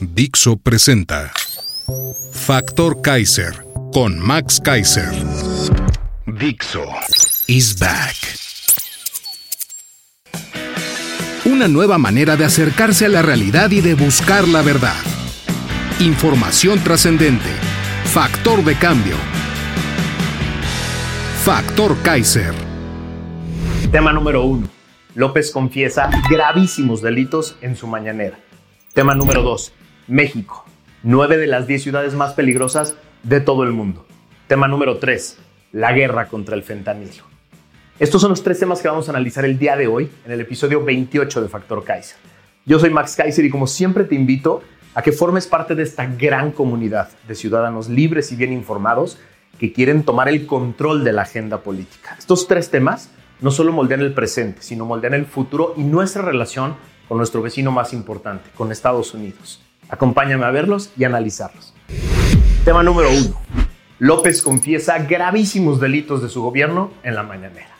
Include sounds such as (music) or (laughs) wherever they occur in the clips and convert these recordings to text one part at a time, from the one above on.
Dixo presenta Factor Kaiser con Max Kaiser. Dixo is back. Una nueva manera de acercarse a la realidad y de buscar la verdad. Información trascendente. Factor de cambio. Factor Kaiser. Tema número uno. López confiesa gravísimos delitos en su mañanera. Tema número dos. México. Nueve de las diez ciudades más peligrosas de todo el mundo. Tema número tres. La guerra contra el fentanilo. Estos son los tres temas que vamos a analizar el día de hoy en el episodio 28 de Factor Kaiser. Yo soy Max Kaiser y como siempre te invito a que formes parte de esta gran comunidad de ciudadanos libres y bien informados que quieren tomar el control de la agenda política. Estos tres temas no solo moldean el presente, sino moldean el futuro y nuestra relación con nuestro vecino más importante, con Estados Unidos. Acompáñame a verlos y analizarlos. Tema número uno. López confiesa gravísimos delitos de su gobierno en la mañanera.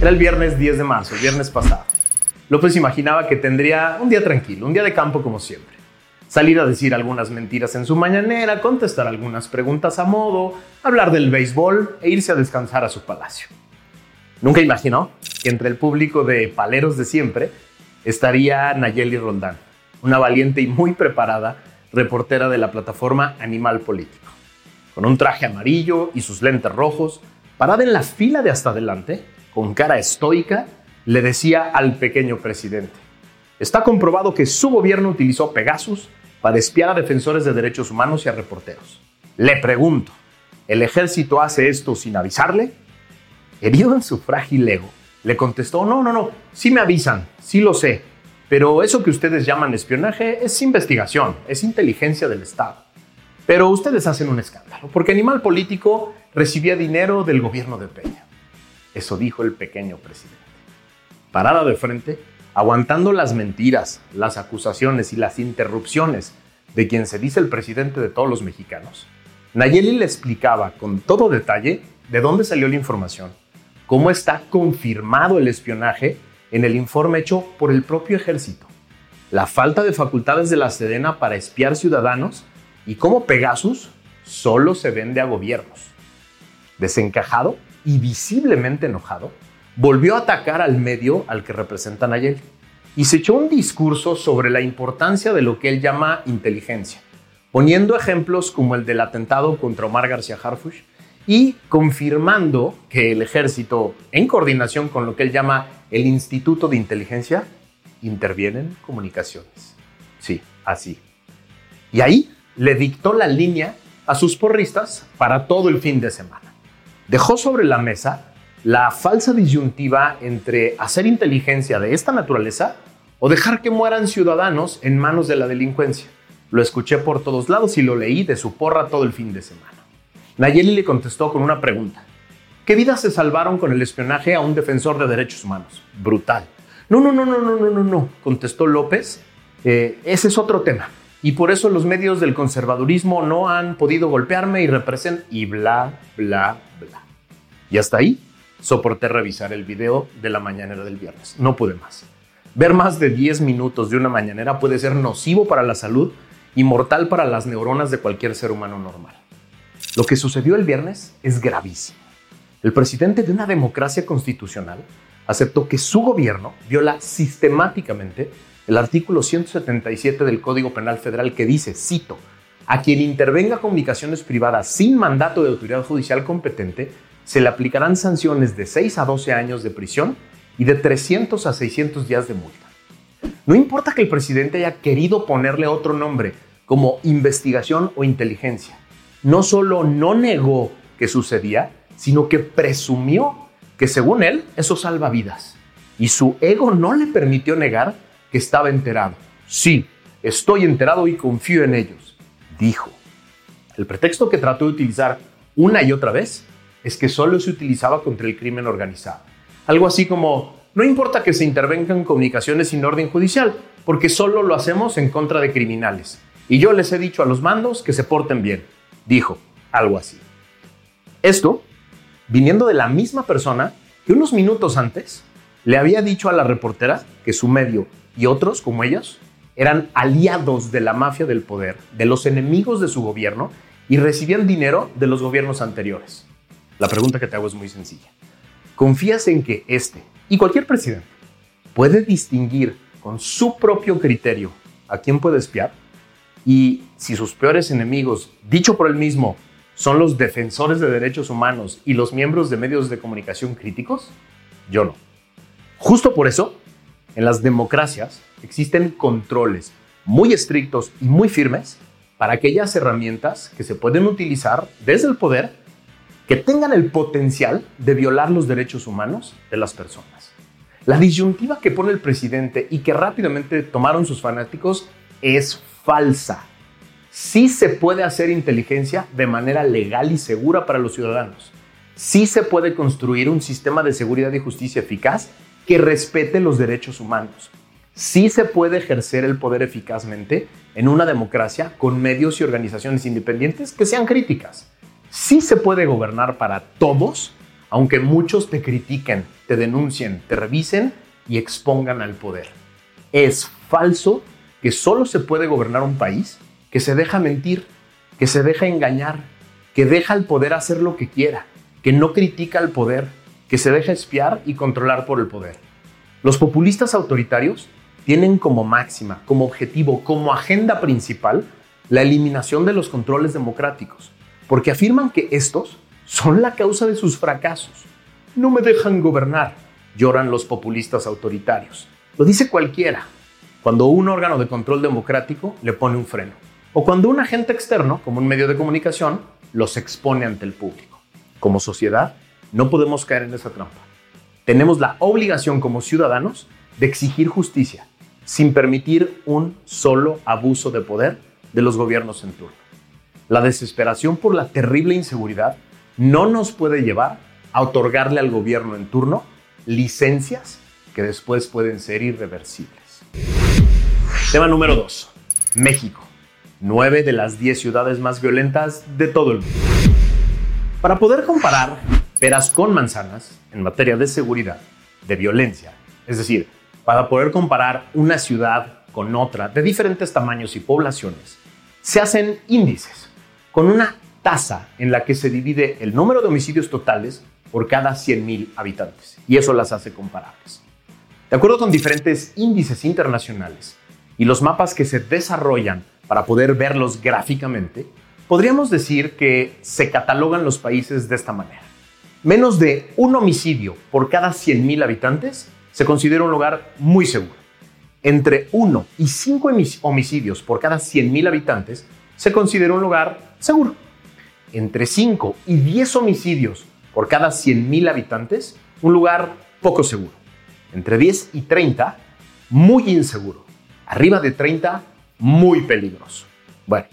Era el viernes 10 de marzo, el viernes pasado. López imaginaba que tendría un día tranquilo, un día de campo como siempre. Salir a decir algunas mentiras en su mañanera, contestar algunas preguntas a modo, hablar del béisbol e irse a descansar a su palacio. Nunca imaginó que entre el público de paleros de siempre estaría Nayeli Roldán, una valiente y muy preparada reportera de la plataforma Animal Político. Con un traje amarillo y sus lentes rojos, parada en la fila de hasta adelante, con cara estoica, le decía al pequeño presidente, está comprobado que su gobierno utilizó Pegasus para espiar a defensores de derechos humanos y a reporteros. Le pregunto, ¿el ejército hace esto sin avisarle? Herido en su frágil ego, le contestó, no, no, no, sí me avisan, sí lo sé, pero eso que ustedes llaman espionaje es investigación, es inteligencia del Estado. Pero ustedes hacen un escándalo, porque Animal Político recibía dinero del gobierno de Peña. Eso dijo el pequeño presidente. Parada de frente, aguantando las mentiras, las acusaciones y las interrupciones de quien se dice el presidente de todos los mexicanos, Nayeli le explicaba con todo detalle de dónde salió la información, cómo está confirmado el espionaje en el informe hecho por el propio ejército, la falta de facultades de la Sedena para espiar ciudadanos y cómo Pegasus solo se vende a gobiernos. Desencajado y visiblemente enojado, volvió a atacar al medio al que representa Nayeli y se echó un discurso sobre la importancia de lo que él llama inteligencia, poniendo ejemplos como el del atentado contra Omar García Harfuch y confirmando que el ejército, en coordinación con lo que él llama el Instituto de Inteligencia, interviene en comunicaciones. Sí, así. Y ahí le dictó la línea a sus porristas para todo el fin de semana. Dejó sobre la mesa la falsa disyuntiva entre hacer inteligencia de esta naturaleza o dejar que mueran ciudadanos en manos de la delincuencia. Lo escuché por todos lados y lo leí de su porra todo el fin de semana. Nayeli le contestó con una pregunta. ¿Qué vidas se salvaron con el espionaje a un defensor de derechos humanos? Brutal. No, no, no, no, no, no, no, no, contestó López. Eh, ese es otro tema. Y por eso los medios del conservadurismo no han podido golpearme y representan y bla, bla, bla. Y hasta ahí soporté revisar el video de la mañanera del viernes. No pude más. Ver más de 10 minutos de una mañanera puede ser nocivo para la salud y mortal para las neuronas de cualquier ser humano normal. Lo que sucedió el viernes es gravísimo. El presidente de una democracia constitucional aceptó que su gobierno viola sistemáticamente el artículo 177 del Código Penal Federal que dice, cito, a quien intervenga comunicaciones privadas sin mandato de autoridad judicial competente se le aplicarán sanciones de 6 a 12 años de prisión y de 300 a 600 días de multa. No importa que el presidente haya querido ponerle otro nombre, como investigación o inteligencia. No solo no negó que sucedía, sino que presumió que según él eso salva vidas. y su ego no le permitió negar que estaba enterado. Sí, estoy enterado y confío en ellos, dijo. El pretexto que trató de utilizar una y otra vez es que solo se utilizaba contra el crimen organizado. Algo así como, no importa que se intervengan comunicaciones sin orden judicial, porque solo lo hacemos en contra de criminales. Y yo les he dicho a los mandos que se porten bien, dijo, algo así. Esto, viniendo de la misma persona que unos minutos antes le había dicho a la reportera que su medio y otros como ellos eran aliados de la mafia del poder, de los enemigos de su gobierno y recibían dinero de los gobiernos anteriores. La pregunta que te hago es muy sencilla. ¿Confías en que este y cualquier presidente puede distinguir con su propio criterio a quién puede espiar? Y si sus peores enemigos, dicho por él mismo, son los defensores de derechos humanos y los miembros de medios de comunicación críticos, yo no. Justo por eso, en las democracias existen controles muy estrictos y muy firmes para aquellas herramientas que se pueden utilizar desde el poder que tengan el potencial de violar los derechos humanos de las personas. La disyuntiva que pone el presidente y que rápidamente tomaron sus fanáticos es falsa. Sí se puede hacer inteligencia de manera legal y segura para los ciudadanos. Sí se puede construir un sistema de seguridad y justicia eficaz que respete los derechos humanos. Sí se puede ejercer el poder eficazmente en una democracia con medios y organizaciones independientes que sean críticas. Sí se puede gobernar para todos, aunque muchos te critiquen, te denuncien, te revisen y expongan al poder. Es falso que solo se puede gobernar un país que se deja mentir, que se deja engañar, que deja al poder hacer lo que quiera, que no critica al poder, que se deja espiar y controlar por el poder. Los populistas autoritarios tienen como máxima, como objetivo, como agenda principal la eliminación de los controles democráticos, porque afirman que estos son la causa de sus fracasos. No me dejan gobernar, lloran los populistas autoritarios. Lo dice cualquiera, cuando un órgano de control democrático le pone un freno, o cuando un agente externo, como un medio de comunicación, los expone ante el público. Como sociedad, no podemos caer en esa trampa. Tenemos la obligación como ciudadanos de exigir justicia sin permitir un solo abuso de poder de los gobiernos en turno. La desesperación por la terrible inseguridad no nos puede llevar a otorgarle al gobierno en turno licencias que después pueden ser irreversibles. Tema número 2. México. Nueve de las 10 ciudades más violentas de todo el mundo. Para poder comparar peras con manzanas en materia de seguridad, de violencia. Es decir, para poder comparar una ciudad con otra de diferentes tamaños y poblaciones, se hacen índices con una tasa en la que se divide el número de homicidios totales por cada 100.000 habitantes. Y eso las hace comparables. De acuerdo con diferentes índices internacionales y los mapas que se desarrollan para poder verlos gráficamente, podríamos decir que se catalogan los países de esta manera. Menos de un homicidio por cada 100.000 habitantes se considera un lugar muy seguro. Entre 1 y 5 homicidios por cada 100.000 habitantes se considera un lugar seguro. Entre 5 y 10 homicidios por cada 100.000 habitantes, un lugar poco seguro. Entre 10 y 30, muy inseguro. Arriba de 30, muy peligroso. Bueno,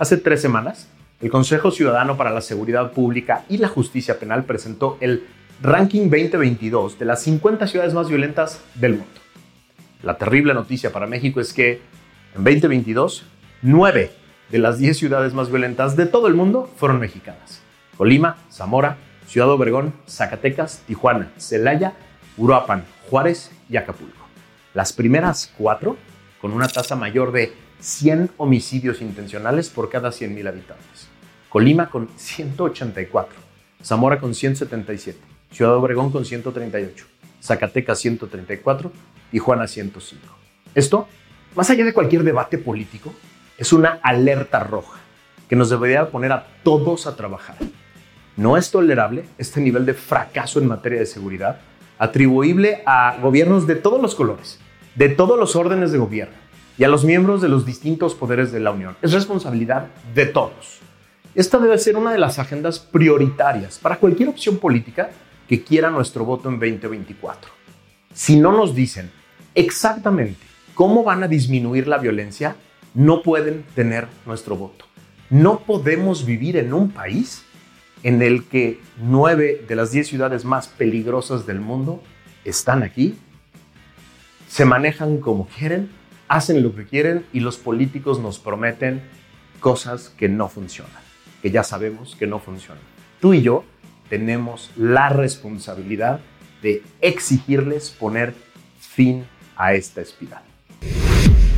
hace tres semanas el Consejo Ciudadano para la Seguridad Pública y la Justicia Penal presentó el Ranking 2022 de las 50 ciudades más violentas del mundo. La terrible noticia para México es que en 2022, 9 de las 10 ciudades más violentas de todo el mundo fueron mexicanas. Colima, Zamora, Ciudad Obregón, Zacatecas, Tijuana, Celaya, Uruapan, Juárez y Acapulco. Las primeras cuatro con una tasa mayor de 100 homicidios intencionales por cada 100.000 habitantes. Colima con 184, Zamora con 177, Ciudad Obregón con 138, Zacatecas 134, Tijuana 105. Esto, más allá de cualquier debate político, es una alerta roja que nos debería poner a todos a trabajar. No es tolerable este nivel de fracaso en materia de seguridad atribuible a gobiernos de todos los colores, de todos los órdenes de gobierno y a los miembros de los distintos poderes de la Unión. Es responsabilidad de todos. Esta debe ser una de las agendas prioritarias para cualquier opción política que quiera nuestro voto en 2024. Si no nos dicen exactamente cómo van a disminuir la violencia, no pueden tener nuestro voto. No podemos vivir en un país en el que nueve de las diez ciudades más peligrosas del mundo están aquí, se manejan como quieren, hacen lo que quieren y los políticos nos prometen cosas que no funcionan, que ya sabemos que no funcionan. Tú y yo tenemos la responsabilidad de exigirles poner fin a esta espiral.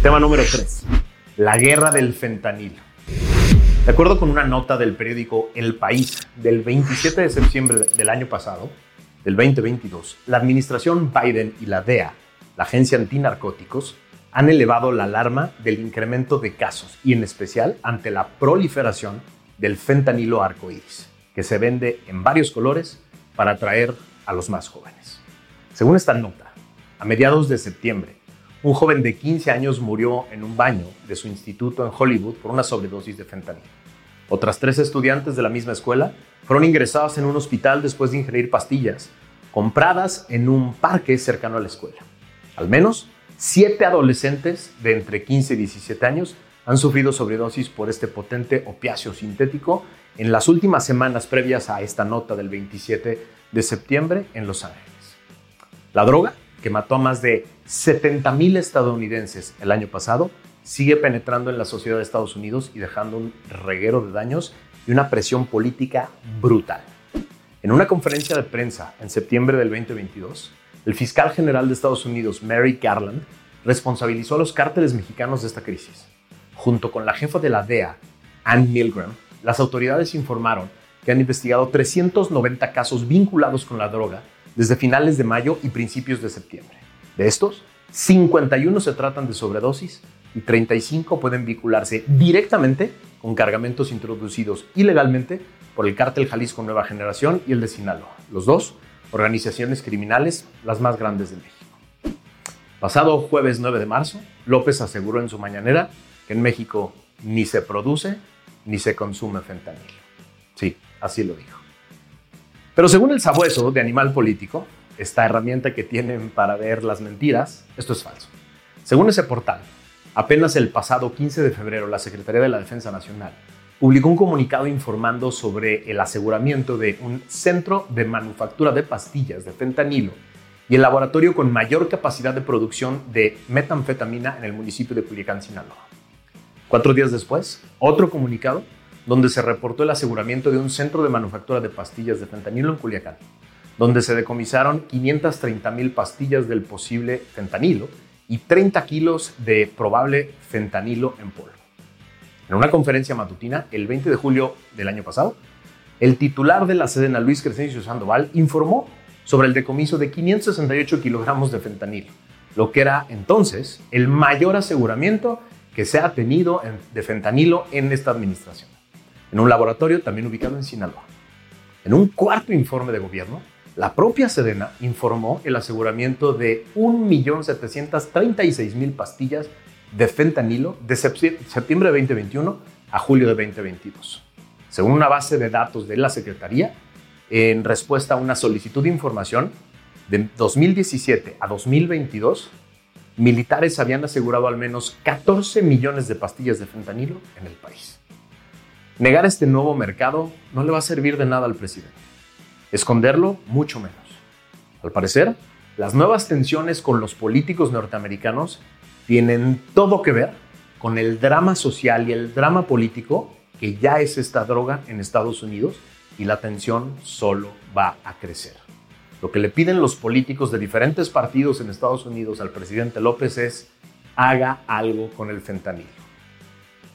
Tema número 3. La guerra del fentanilo. De acuerdo con una nota del periódico El País del 27 de septiembre del año pasado, del 2022, la administración Biden y la DEA, la Agencia Antinarcóticos, han elevado la alarma del incremento de casos y en especial ante la proliferación del fentanilo arcoíris, que se vende en varios colores para atraer a los más jóvenes. Según esta nota, a mediados de septiembre, un joven de 15 años murió en un baño de su instituto en Hollywood por una sobredosis de fentanilo. Otras tres estudiantes de la misma escuela fueron ingresadas en un hospital después de ingerir pastillas compradas en un parque cercano a la escuela. Al menos siete adolescentes de entre 15 y 17 años han sufrido sobredosis por este potente opiáceo sintético en las últimas semanas previas a esta nota del 27 de septiembre en Los Ángeles. La droga que mató a más de 70.000 estadounidenses el año pasado, sigue penetrando en la sociedad de Estados Unidos y dejando un reguero de daños y una presión política brutal. En una conferencia de prensa en septiembre del 2022, el fiscal general de Estados Unidos, Mary Garland, responsabilizó a los cárteles mexicanos de esta crisis. Junto con la jefa de la DEA, Ann Milgram, las autoridades informaron que han investigado 390 casos vinculados con la droga desde finales de mayo y principios de septiembre. De estos, 51 se tratan de sobredosis y 35 pueden vincularse directamente con cargamentos introducidos ilegalmente por el cártel Jalisco Nueva Generación y el de Sinaloa, los dos organizaciones criminales las más grandes de México. Pasado jueves 9 de marzo, López aseguró en su mañanera que en México ni se produce ni se consume fentanilo. Sí, así lo dijo. Pero según el sabueso de Animal Político, esta herramienta que tienen para ver las mentiras, esto es falso. Según ese portal, apenas el pasado 15 de febrero la Secretaría de la Defensa Nacional publicó un comunicado informando sobre el aseguramiento de un centro de manufactura de pastillas de fentanilo y el laboratorio con mayor capacidad de producción de metanfetamina en el municipio de Culiacán, Sinaloa. Cuatro días después, otro comunicado donde se reportó el aseguramiento de un centro de manufactura de pastillas de fentanilo en Culiacán, donde se decomisaron 530 mil pastillas del posible fentanilo y 30 kilos de probable fentanilo en polvo. En una conferencia matutina, el 20 de julio del año pasado, el titular de la Sedena, Luis Crescencio Sandoval, informó sobre el decomiso de 568 kilogramos de fentanilo, lo que era entonces el mayor aseguramiento que se ha tenido de fentanilo en esta administración en un laboratorio también ubicado en Sinaloa. En un cuarto informe de gobierno, la propia Sedena informó el aseguramiento de 1.736.000 pastillas de fentanilo de septiembre de 2021 a julio de 2022. Según una base de datos de la Secretaría, en respuesta a una solicitud de información, de 2017 a 2022, militares habían asegurado al menos 14 millones de pastillas de fentanilo en el país. Negar este nuevo mercado no le va a servir de nada al presidente. Esconderlo, mucho menos. Al parecer, las nuevas tensiones con los políticos norteamericanos tienen todo que ver con el drama social y el drama político que ya es esta droga en Estados Unidos y la tensión solo va a crecer. Lo que le piden los políticos de diferentes partidos en Estados Unidos al presidente López es haga algo con el fentanilo.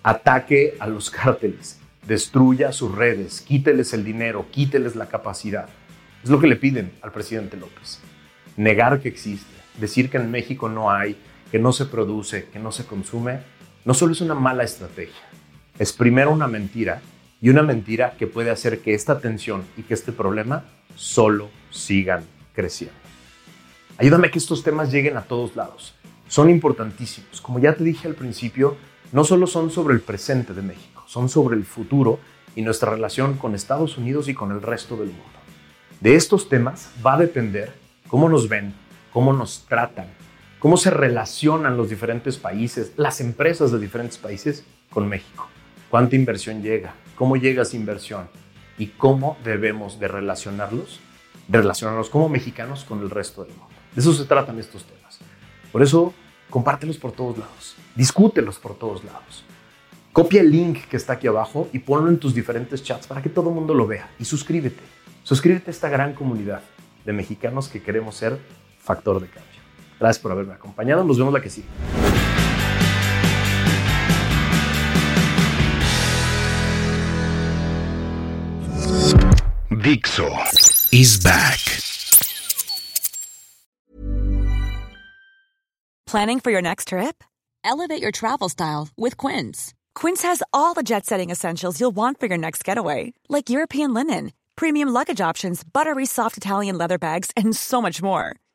Ataque a los (laughs) cárteles, destruya sus redes, quíteles el dinero, quíteles la capacidad. Es lo que le piden al presidente López. Negar que existe, decir que en México no hay, que no se produce, que no se consume, no solo es una mala estrategia, es primero una mentira y una mentira que puede hacer que esta tensión y que este problema solo sigan creciendo. Ayúdame a que estos temas lleguen a todos lados. Son importantísimos. Como ya te dije al principio, no solo son sobre el presente de México son sobre el futuro y nuestra relación con Estados Unidos y con el resto del mundo. De estos temas va a depender cómo nos ven, cómo nos tratan, cómo se relacionan los diferentes países, las empresas de diferentes países con México. Cuánta inversión llega, cómo llega esa inversión y cómo debemos de relacionarlos, de relacionarnos como mexicanos con el resto del mundo. De eso se tratan estos temas. Por eso, compártelos por todos lados, discútelos por todos lados. Copia el link que está aquí abajo y ponlo en tus diferentes chats para que todo el mundo lo vea. Y suscríbete. Suscríbete a esta gran comunidad de mexicanos que queremos ser factor de cambio. Gracias por haberme acompañado. Nos vemos la que sigue. Dixo is back. Planning for your next trip? Elevate your travel style with Quince. Quince has all the jet setting essentials you'll want for your next getaway, like European linen, premium luggage options, buttery soft Italian leather bags, and so much more.